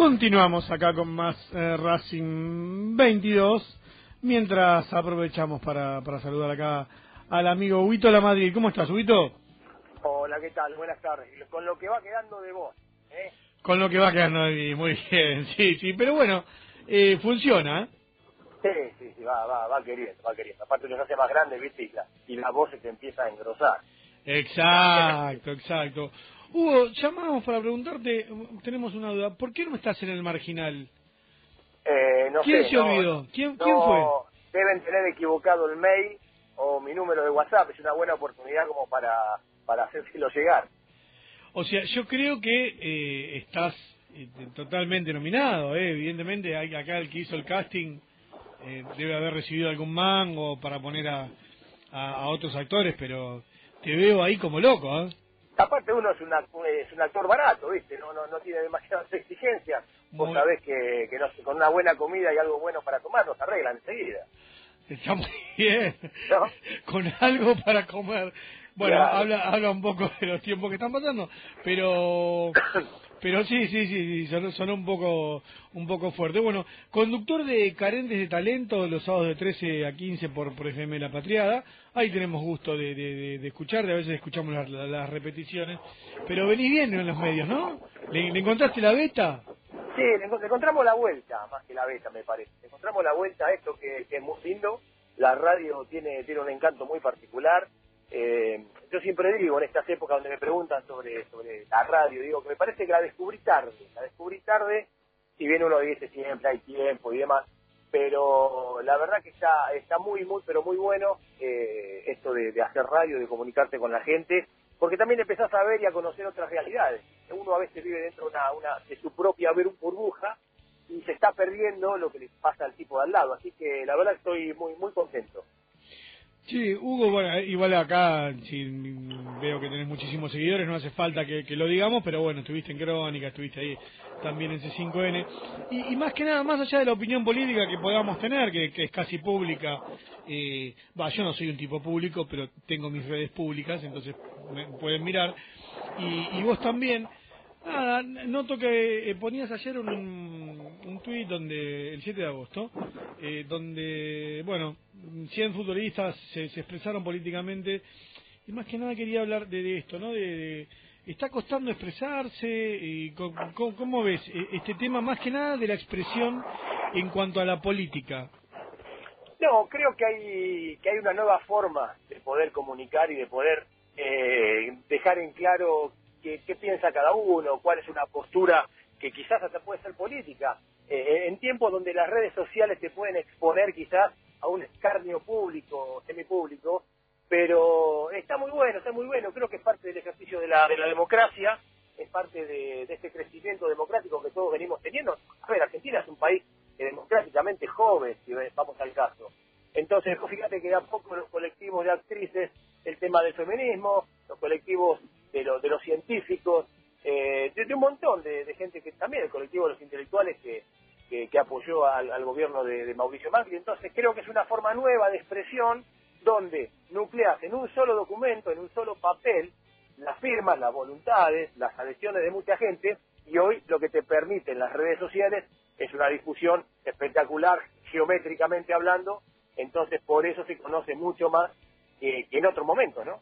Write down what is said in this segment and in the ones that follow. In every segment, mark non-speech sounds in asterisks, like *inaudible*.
Continuamos acá con más eh, Racing 22, mientras aprovechamos para, para saludar acá al amigo Huito La Madrid. ¿Cómo estás, Huito? Hola, ¿qué tal? Buenas tardes. Con lo que va quedando de vos, ¿eh? Con lo que va quedando de mí, muy bien, *laughs* sí, sí, pero bueno, eh, funciona, ¿eh? Sí, sí, sí, va, va, va queriendo, va queriendo. Aparte nos hace más grande, ¿viste? Y la, y la voz se te empieza a engrosar. Exacto, exacto. Hugo, llamamos para preguntarte, tenemos una duda, ¿por qué no estás en el marginal? Eh, no ¿Quién sé, se no- olvidó? ¿Quién, no, ¿Quién fue? Deben tener equivocado el mail o mi número de WhatsApp. Es una buena oportunidad como para, para hacérselo llegar. O sea, yo creo que eh, estás eh, totalmente nominado, ¿eh? evidentemente. hay- Acá el que hizo el casting eh, debe haber recibido algún mango para poner a, a, a otros actores, pero te veo ahí como loco, ¿eh? Aparte uno es, una, es un actor barato, ¿viste? No, no, no tiene demasiadas *laughs* exigencias. Vos Muy- sabés que, que no sé, con una buena comida y algo bueno para tomar nos arreglan enseguida. Está muy bien. ¿No? *laughs* Con algo para comer. Bueno, Claro. habla, habla un poco de los tiempos que están pasando, pero *coughs* pero sí, sí, sí, sí sonó, sonó un poco un poco fuerte. Bueno, conductor de Carentes de Talento los sábados de 13 a 15 por, por FM La Patriada. Ahí tenemos gusto de, de, de, de escuchar, a veces escuchamos las, las- repeticiones. Pero venís bien en los medios, ¿no? ¿Le, encontraste la beta? Sí, le encontramos la vuelta, más que la beta, me parece. Le encontramos la vuelta a esto que, que es muy lindo. La radio tiene, tiene un encanto muy particular. Eh, yo siempre digo, en estas épocas donde me preguntan sobre, sobre la radio, digo que me parece que la descubrí tarde. La descubrí tarde, si bien uno dice siempre hay tiempo y demás, pero la verdad que está, está muy, muy, pero muy bueno eh, esto de, hacer radio, de comunicarte con la gente, porque también empezás a ver y a conocer otras realidades. Uno a veces vive dentro de, una, una- de su propia bur- burbuja y se está perdiendo lo que le pasa al tipo de al lado. Así que la verdad estoy muy, muy contento. Sí, Hugo, bueno, eh, igual acá sí, veo que tenés muchísimos seguidores, no hace falta que, lo digamos, pero bueno, estuviste en Crónica, estuviste ahí también en C5N. Y, más que nada, más allá de la opinión política que podamos tener, que, que es casi pública, eh, yo no soy un tipo público, pero tengo mis redes públicas, entonces me pueden mirar. Y, y vos también. Nada, noto que eh, ponías ayer un, tuit donde, el 7 de agosto, eh, donde, bueno, 100 futbolistas se, se expresaron políticamente y más que nada quería hablar de, de esto, ¿no? De, está costando expresarse y co- co- ¿cómo, ves eh, este tema más que nada de la expresión en cuanto a la política? No, creo que hay, que hay una nueva forma de poder comunicar y de poder eh, dejar en claro qué, qué piensa cada uno, cuál es una postura que quizás hasta puede ser política. Eh, en tiempos donde las redes sociales te pueden exponer quizás a un escarnio público, semipúblico, pero está muy bueno, está muy bueno. Creo que es parte del ejercicio de la, de la democracia, es parte de, este crecimiento democrático que todos venimos teniendo. A ver, Argentina es un país democráticamente joven, si vamos al caso. Entonces, fíjate que de a poco los colectivos de actrices, el tema del feminismo, los colectivos de, lo- de los científicos, eh, de, de un montón de, de gente que también, el colectivo de los intelectuales que, que, apoyó al, al gobierno de, Mauricio Macri. Entonces, creo que es una forma nueva de expresión donde nucleas en un solo documento, en un solo papel, las firmas, las voluntades, las adhesiones de mucha gente, y hoy lo que te permiten las redes sociales es una discusión espectacular, geométricamente hablando, entonces por eso se conoce mucho más que, en otro momento, ¿no?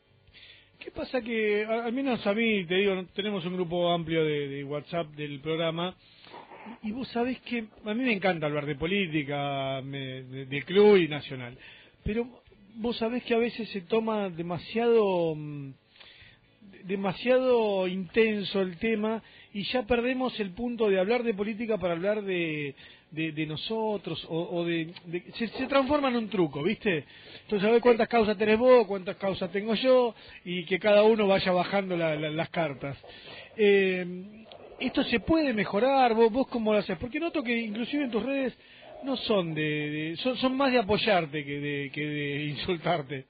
¿Qué pasa que, al menos a mí, te digo, tenemos un grupo amplio de WhatsApp del programa, y vos sabés que a mí me encanta hablar de política, me- de, club y nacional, pero vos sabés que a veces se toma demasiado mm, demasiado intenso el tema y ya perdemos el punto de hablar de política para hablar de, de, nosotros o, o de, de- se, se transforma en un truco, ¿viste? Entonces a ver cuántas causas tenés vos, cuántas causas tengo yo y que cada uno vaya bajando la- la- las cartas. Eh, esto se puede mejorar, vos, vos cómo lo haces, porque noto que inclusive en tus redes no son de, son, son más de apoyarte que de, que de *laughs* insultarte.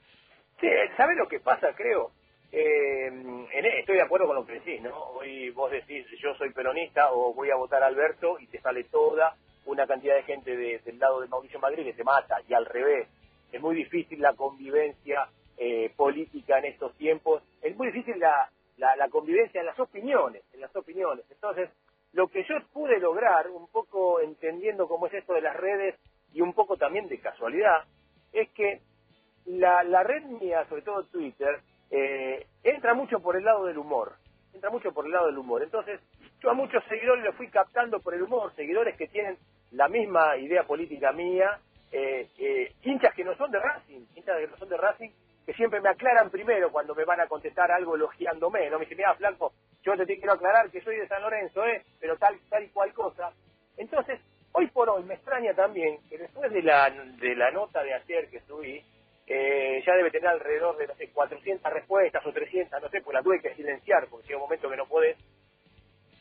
Sí, ¿sabes lo que pasa, creo? Eh, en- estoy de acuerdo con lo que decís, ¿no? Hoy vos decís, yo soy peronista o voy a votar a Alberto y te sale toda una cantidad de gente de- del lado de Mauricio Macri que te mata, y al revés. Es muy difícil la convivencia eh, política en estos tiempos, es muy difícil la, la, la convivencia en las opiniones, en las opiniones. Entonces, lo que yo pude lograr, un poco entendiendo cómo es esto de las redes y un poco también de casualidad, es que la, red mía, sobre todo Twitter, eh, entra mucho por el lado del humor. Entra mucho por el lado del humor. Entonces, yo a muchos seguidores los fui captando por el humor, seguidores que tienen la misma idea política mía, eh, eh, hinchas que no son de Racing, hinchas que no son de Racing, que siempre me aclaran primero cuando me van a contestar algo elogiándome, ¿no? Me dicen, mira, Flanco, yo te quiero aclarar que soy de San Lorenzo, ¿eh? Pero tal, tal y cual cosa. Entonces, hoy por hoy me extraña también que después de la, de la nota de ayer que subí, eh, ya debe tener alrededor de, no sé, 400 respuestas o 300, no sé, pues la tuve que silenciar porque llega un momento que no podés.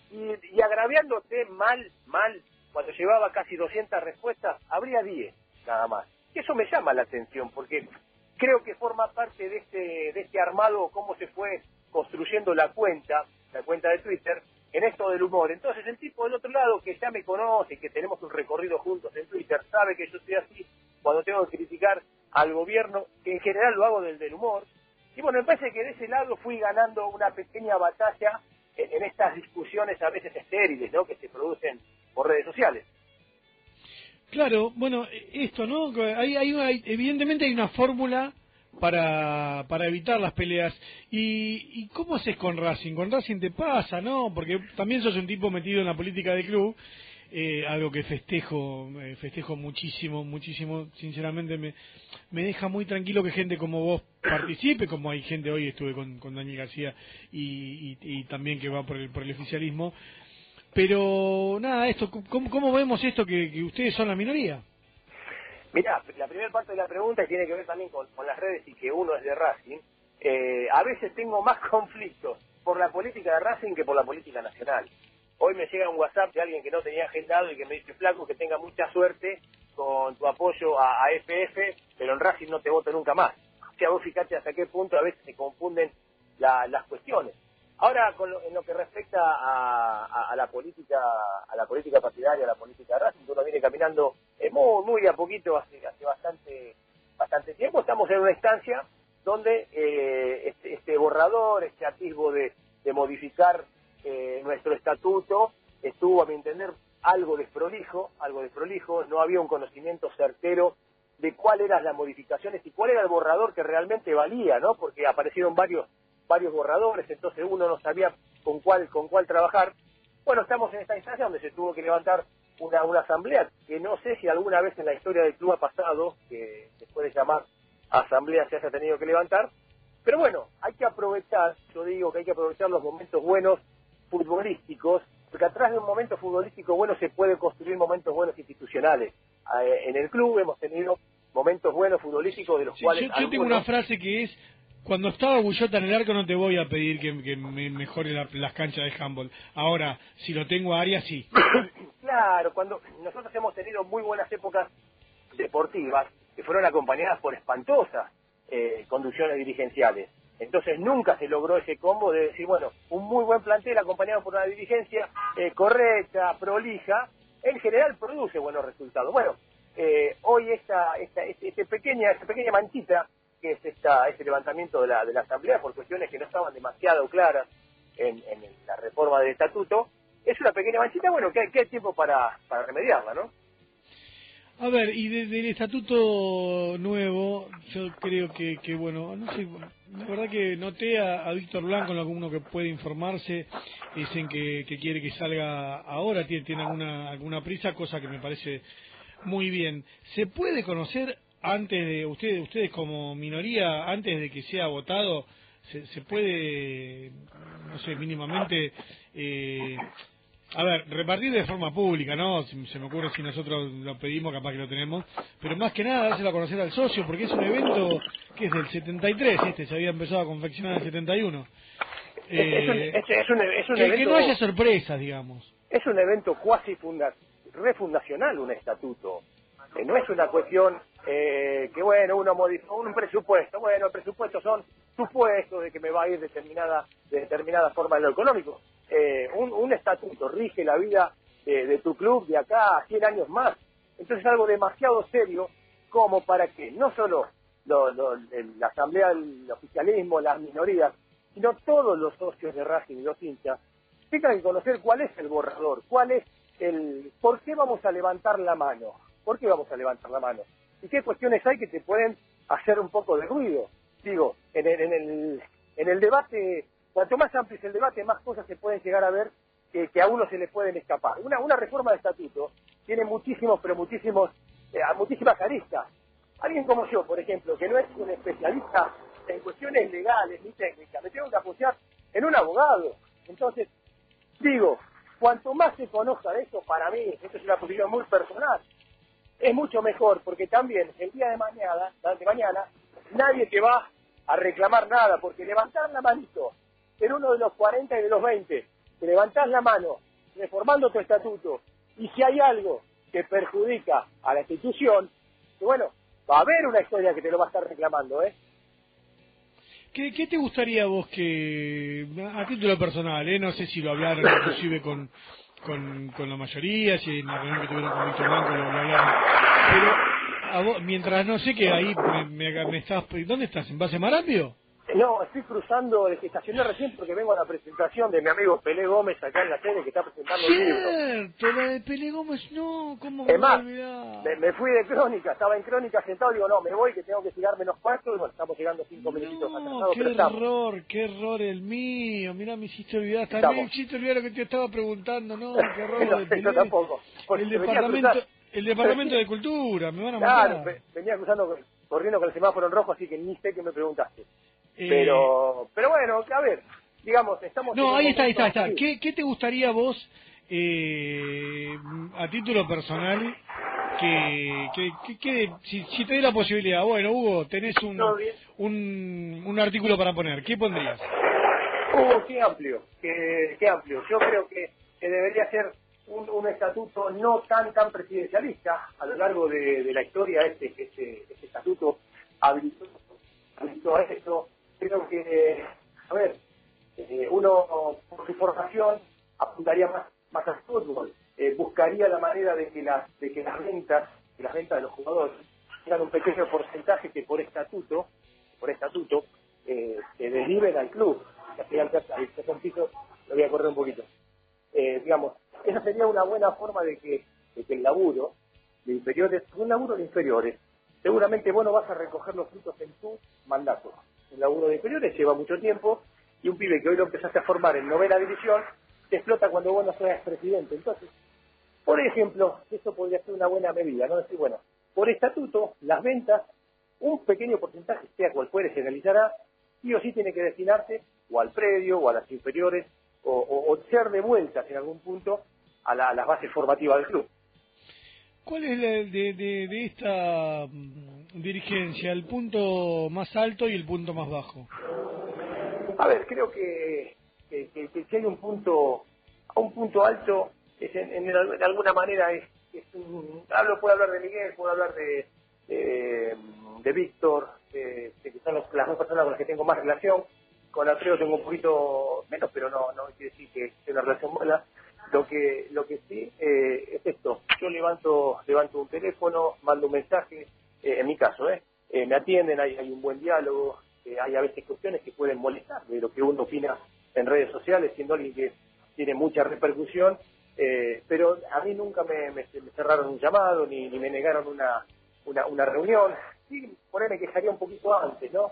Y, y agraviándote mal, mal, cuando llevaba casi 200 respuestas, habría 10 nada más. Eso me llama la atención porque creo que forma parte de este, de este armado, cómo se fue construyendo la cuenta, la cuenta de Twitter, en esto del humor. Entonces el tipo del otro lado que ya me conoce, que tenemos un recorrido juntos en Twitter, sabe que yo soy así cuando tengo que criticar al gobierno, que en general lo hago del, humor. Y bueno, me parece que de ese lado fui ganando una pequeña batalla en, en estas discusiones a veces estériles, ¿no? Que se producen por redes sociales. Claro, bueno, esto, ¿no? Hay, hay, evidentemente hay una fórmula para, para evitar las peleas. ¿Y, ¿Y cómo haces con Racing? Con Racing te pasa, ¿no? Porque también sos un tipo metido en la política del club eh, algo que festejo, eh, festejo muchísimo, muchísimo, sinceramente me, me deja muy tranquilo que gente como vos participe, como hay gente hoy, estuve con, con Daniel García y, y, también que va por el, por el oficialismo, pero nada, esto, ¿cómo, vemos esto que, ustedes son la minoría? Mirá, la primera parte de la pregunta tiene que ver también con, las redes y que uno es de Racing. Eh, a veces tengo más *laughs* conflictos por la política de Racing que por la política nacional. Hoy me llega un WhatsApp de alguien que no tenía agendado y que me dice, flaco, que tenga mucha suerte con tu apoyo a, a FF, pero en Racing no te voto nunca más. O sea, vos fíjate hasta qué punto a veces se confunden las cuestiones. Ahora, con lo, en lo que respecta a, la política a la política partidaria, a la política de Racing, uno viene caminando eh, muy, muy a poquito hace, hace bastante bastante tiempo. Estamos en una instancia donde eh, este, este borrador, este atisbo de, de modificar eh, nuestro estatuto estuvo, a mi entender, algo desprolijo, algo desprolijo, no había un conocimiento certero de cuáles eran las modificaciones y cuál era el borrador que realmente valía, ¿no? Porque aparecieron varios varios borradores, entonces uno no sabía con cuál con cuál trabajar. Bueno, estamos en esta instancia donde se tuvo que levantar una, una asamblea que no sé si alguna vez en la historia del club ha pasado, que se puede llamar asamblea se haya tenido que levantar, pero bueno, hay que aprovechar, yo digo que hay que aprovechar los momentos buenos futbolísticos, porque atrás de un momento futbolístico bueno se puede construir momentos buenos institucionales. Eh, en el club hemos tenido momentos buenos futbolísticos de los cuales... Yo, tengo una frase que es, cuando estaba Bullota en el arco no te voy a pedir que, me mejore las canchas de handball. Ahora, si lo tengo a Arias, sí. *coughs* claro, cuando nosotros hemos tenido muy buenas épocas deportivas que fueron acompañadas por espantosas eh, conducciones dirigenciales. Entonces nunca se logró ese combo de decir, bueno, un muy buen plantel acompañado por una dirigencia eh, correcta, prolija, en general produce buenos resultados. Bueno, eh, hoy esta, esta, este, este pequeña, esta pequeña manchita, que es esta, este levantamiento de la, de la Asamblea por cuestiones que no estaban demasiado claras en, en la reforma del estatuto, es una pequeña manchita, bueno, que hay, que hay tiempo para, para remediarla, ¿no? A ver, y desde el estatuto nuevo, yo creo que, que bueno, no sé, la verdad que noté a, Víctor Blanco, en alguno que puede informarse, dicen que, que quiere que salga ahora, tiene, tiene alguna, alguna prisa, cosa que me parece muy bien. ¿Se puede conocer antes de, ustedes, ustedes como minoría, antes de que sea votado, se, se puede, no sé, mínimamente... Eh, a ver, repartir de forma pública, ¿no? Se me ocurre si nosotros lo pedimos, capaz que lo tenemos. Pero más que nada, dárselo a conocer al socio, porque es un evento que es del 73, este se había empezado a confeccionar en el 71. Eh, es, un, es, un, que, evento, que no haya sorpresas, digamos. Es un evento cuasi funda, refundacional, un estatuto. Eh, no es una cuestión eh, que, bueno, uno modifica un presupuesto. Bueno, el presupuesto son supuestos de que me va a ir determinada, de determinada forma en lo económico eh, un, estatuto rige la vida de, tu club de acá a 100 años más. Entonces es algo demasiado serio como para que no solo lo, la asamblea, el oficialismo, las minorías, sino todos los socios de Racing y los hinchas tengan que conocer cuál es el borrador, cuál es el... ¿Por qué vamos a levantar la mano? ¿Por qué vamos a levantar la mano? ¿Y qué cuestiones hay que te pueden hacer un poco de ruido? Digo, en el, en el, en el debate, cuanto más amplio es el debate, más cosas se pueden llegar a ver que, a uno se le pueden escapar. Una, reforma de estatuto tiene muchísimos, pero muchísimos, eh, muchísimas aristas. Alguien como yo, por ejemplo, que no es un especialista en cuestiones legales ni técnicas, me tengo que apoyar en un abogado. Entonces, digo, cuanto más se conozca de esto, para mí, esto es una posición muy personal, es mucho mejor, porque también el día de mañana, de mañana, nadie te va a reclamar nada, porque levantar la manito en uno de los 40 y de los 20, te levantás la mano reformando tu estatuto, y si hay algo que perjudica a la institución, bueno, va a haber una historia que te lo va a estar reclamando, ¿eh? ¿Qué, ¿Qué, te gustaría vos que, a título personal, eh, no sé si lo hablaron inclusive con, con, con la mayoría, si en la reunión que tuvieron con Víctor Blanco lo, lo hablaron, pero a vos, mientras no sé que ahí me, me, me estás, ¿dónde estás? ¿En base Marambio? No, estoy cruzando, desde estacioné recién porque vengo a la presentación de mi amigo Pelé Gómez acá en la sede que está presentando el libro. Cierto, la de Pelé Gómez, no, ¿cómo Es me más, me, me fui de crónica, estaba en crónica sentado, digo, no, me voy que tengo que llegar menos cuarto, y bueno, estamos llegando cinco minutitos No, atrasados, qué pero estamos. error, qué error el mío. Mira, me hiciste olvidar. También me hiciste olvidar lo que te estaba preguntando. No, *laughs* qué error No de sé, yo Pelé. tampoco, El departamento, el departamento de cultura, me van a Claro, matar. ve- venía cruzando, corriendo con el semáforo en rojo, así que ni sé qué me preguntaste. Eh, Pero, pero bueno, a ver, digamos, estamos... No, ahí está, ahí está, ahí está. ¿Qué, qué te gustaría vos, eh, a título personal, que, que, que- que- si, si te diera la posibilidad, bueno, Hugo, tenés un, un, un artículo para poner, ¿qué pondrías? Uh, qué amplio, qué, qué amplio. Yo creo que, que debería ser un, un estatuto no tan tan presidencialista. A lo largo de, de la historia este, este, este estatuto habilitó, habilitó esto. Creo que, a ver, eh, uno por su formación apuntaría más, más al fútbol, eh, buscaría la manera de que las, de que las ventas, de las ventas de los jugadores tengan un pequeño porcentaje que por estatuto, por estatuto, eh, se deriven al club. Piso, lo voy a correr un poquito. Eh, digamos, esa sería una buena forma de que, de que el laburo de inferiores, un laburo de inferiores, seguramente vos no vas a recoger los frutos en tu mandato. El laburo de inferiores lleva mucho tiempo y un pibe que hoy lo empezaste a formar en novena división te explota cuando vos no seas presidente. Entonces, por ejemplo, eso podría ser una buena medida, ¿no? Decir, bueno, por estatuto, las ventas, un pequeño porcentaje, sea cual fuere, se realizará, sí o sí tiene que destinarse o al predio o a las inferiores o, o- o ser devueltas en algún punto a, la- a las bases formativas del club. ¿Cuál es la- de, de, de esta mm, dirigencia el punto más alto y el punto más bajo? A ver, creo que, que, si hay un punto, un punto alto, es en, en, alguna manera es, es un, hablo, puedo hablar de Miguel, puedo hablar de, de, de Víctor, eh, que son los- las dos personas con las que tengo más relación. Con Alfredo tengo un poquito menos, pero no, no quiere decir que sea una relación buena. Lo que, lo que sí eh, es esto. Yo levanto, levanto un teléfono, mando un mensaje, eh, en mi caso, ¿eh? Eh, me atienden, hay, hay un buen diálogo, eh, hay a veces cuestiones que pueden molestar de lo que uno opina en redes sociales, siendo alguien que tiene mucha repercusión, eh, pero a mí nunca me, cerraron un llamado ni, ni me negaron una, una, una reunión. Sí, por ahí me quejaría un poquito antes, ¿no?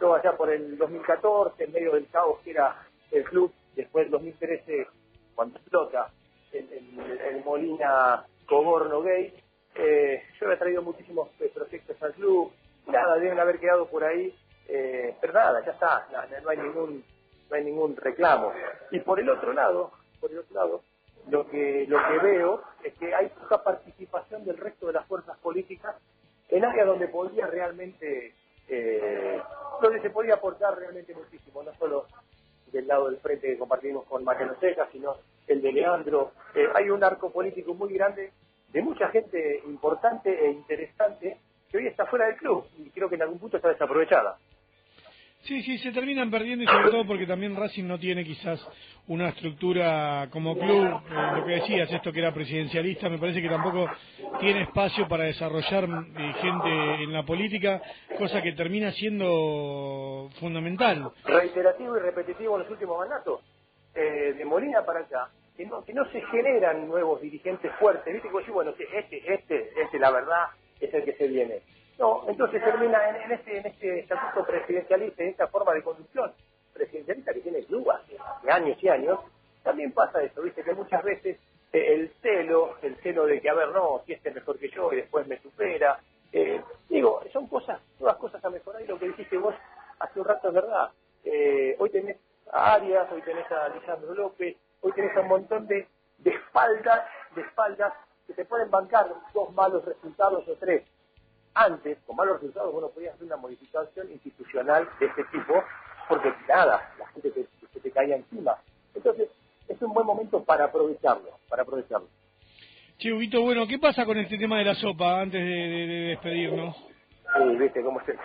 Yo allá por el 2014, en medio del caos que era el club, después del 2013, cuando explota el, el- el Molina Coborno Gay, eh, yo había traído muchísimos eh, proyectos al club, nada, deben haber quedado por ahí, eh, pero nada, ya está, no, no hay ningún no hay ningún reclamo. Y por el otro lado, por el otro lado, lo que lo que veo es que hay poca participación del resto de las fuerzas políticas en áreas donde podría realmente eh, donde se podría aportar realmente muchísimo, no solo del lado del frente que compartimos con Mariano Seca, sino el de Leandro. Eh, hay un arco político muy grande de mucha gente importante e interesante que hoy está fuera del club y creo que en algún punto está desaprovechada. Sí, sí, se terminan perdiendo y sobre todo porque también Racing no tiene quizás una estructura como club, eh, lo que decías, esto que era presidencialista, me parece que tampoco tiene espacio para desarrollar eh, gente en la política, cosa que termina siendo fundamental. Reiterativo y repetitivo en los últimos mandatos. eh, de Molina para acá, que no, que no se generan nuevos dirigentes fuertes, ¿viste? Decir, bueno, este, este, este, la verdad, es el que se viene. No, entonces termina en, este, en este estatuto presidencialista, en esta forma de conducción presidencialista que tiene dudas de años y años, también pasa eso, ¿viste? Que muchas veces eh, el celo, el celo de que, a ver, no, si este es mejor que yo y después me supera, eh, digo, son cosas, todas cosas a mejorar y lo que dijiste vos hace un rato es verdad. Eh, hoy tenés a Arias, hoy tenés a Lisandro López, hoy tenés a un montón de, de espaldas, de espaldas que te pueden bancar dos malos resultados o tres. Antes, con malos resultados, bueno, podías hacer una modificación institucional de este tipo, porque nada, la gente te, se te caía encima. Entonces, es un buen momento para aprovecharlo, para aprovecharlo. Che, Vito, bueno, ¿qué pasa con este tema de la sopa antes de, de, despedirnos? Sí, viste cómo se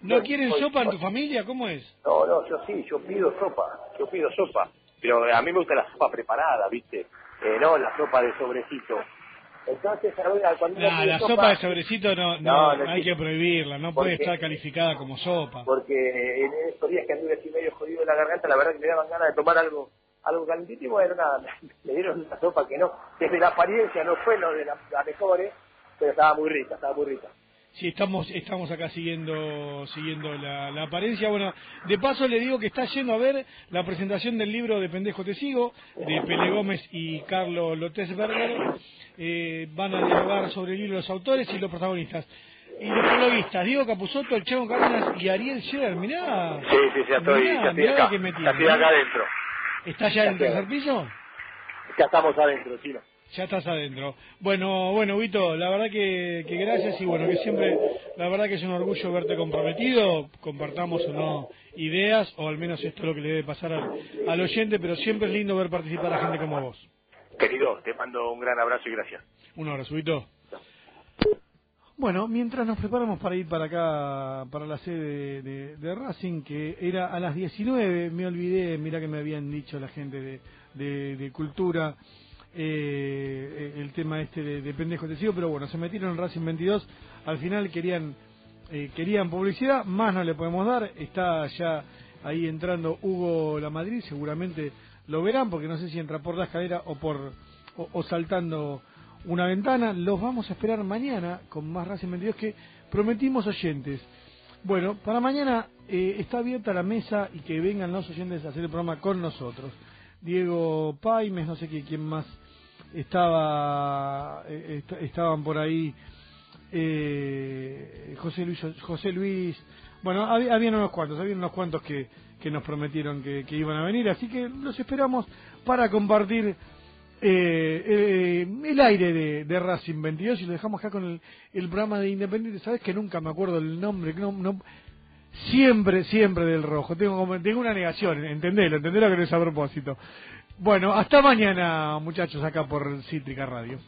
¿No quieren sopa en tu familia? ¿Cómo es? No, no, yo sí, yo pido sopa, yo pido sopa. Pero a mí me gusta la sopa preparada, ¿viste? Eh, no la sopa de sobrecito. Entonces, cuando nah, la sopa, de sobrecito no, no, hay que prohibirla, no puede estar calificada como sopa. Porque en estos días que anduve así medio jodido en la garganta, la verdad que me daban ganas de tomar algo algo calentito y bueno, nada, *laughs* me dieron una sopa que no, desde la apariencia no fue lo de la, la mejor, pero estaba muy rica, estaba muy rica. Sí, estamos, estamos acá siguiendo, siguiendo la, la, apariencia. Bueno, de paso le digo que está yendo a ver la presentación del libro de Pendejo Te Sigo, de Pele Gómez y Carlos Lotesberger. Eh, van a dialogar sobre el libro los autores y los protagonistas. Y los prologuistas, Diego Capuzotto, el Chavo Cárdenas y Ariel Scherer, mirá. Sí, sí, ya estoy, ya estoy acá, ya estoy acá adentro. ¿Estás ya en el tercer piso? Ya estamos adentro, Chino. Ya estás adentro. Bueno, bueno, Vito, la verdad que, que, gracias y bueno, que siempre, la verdad que es un orgullo verte comprometido, compartamos o no ideas, o al menos esto es lo que le debe pasar al, oyente, pero siempre es lindo ver participar a gente como vos. Querido, te mando un gran abrazo y gracias. Un abrazo, Vito. Bueno, mientras nos preparamos para ir para acá, para la sede de, Racing, que era a las 19, me olvidé, mira que me habían dicho la gente de, de Cultura, eh, el tema este de, de pendejo te sigo, pero bueno, se metieron en Racing 22, al final querían eh, querían publicidad, más no le podemos dar, está ya ahí entrando Hugo La Madrid, seguramente lo verán, porque no sé si entra por la escalera o por o, saltando una ventana, los vamos a esperar mañana con más Racing 22 que prometimos oyentes. Bueno, para mañana eh, está abierta la mesa y que vengan los oyentes a hacer el programa con nosotros. Diego Paimes, no sé quién más estaba eh, estaban por ahí eh, José Luis José Luis bueno había, habían unos cuantos habían unos cuantos que, que nos prometieron que, iban a venir así que los esperamos para compartir eh, el aire de, de, Racing 22 y lo dejamos acá con el, el programa de Independiente. Sabes que nunca me acuerdo el nombre no, no siempre siempre del rojo. Tengo tengo una negación entendelo entendelo que no es a propósito. Bueno, hasta mañana, muchachos, acá por Cítrica Radio.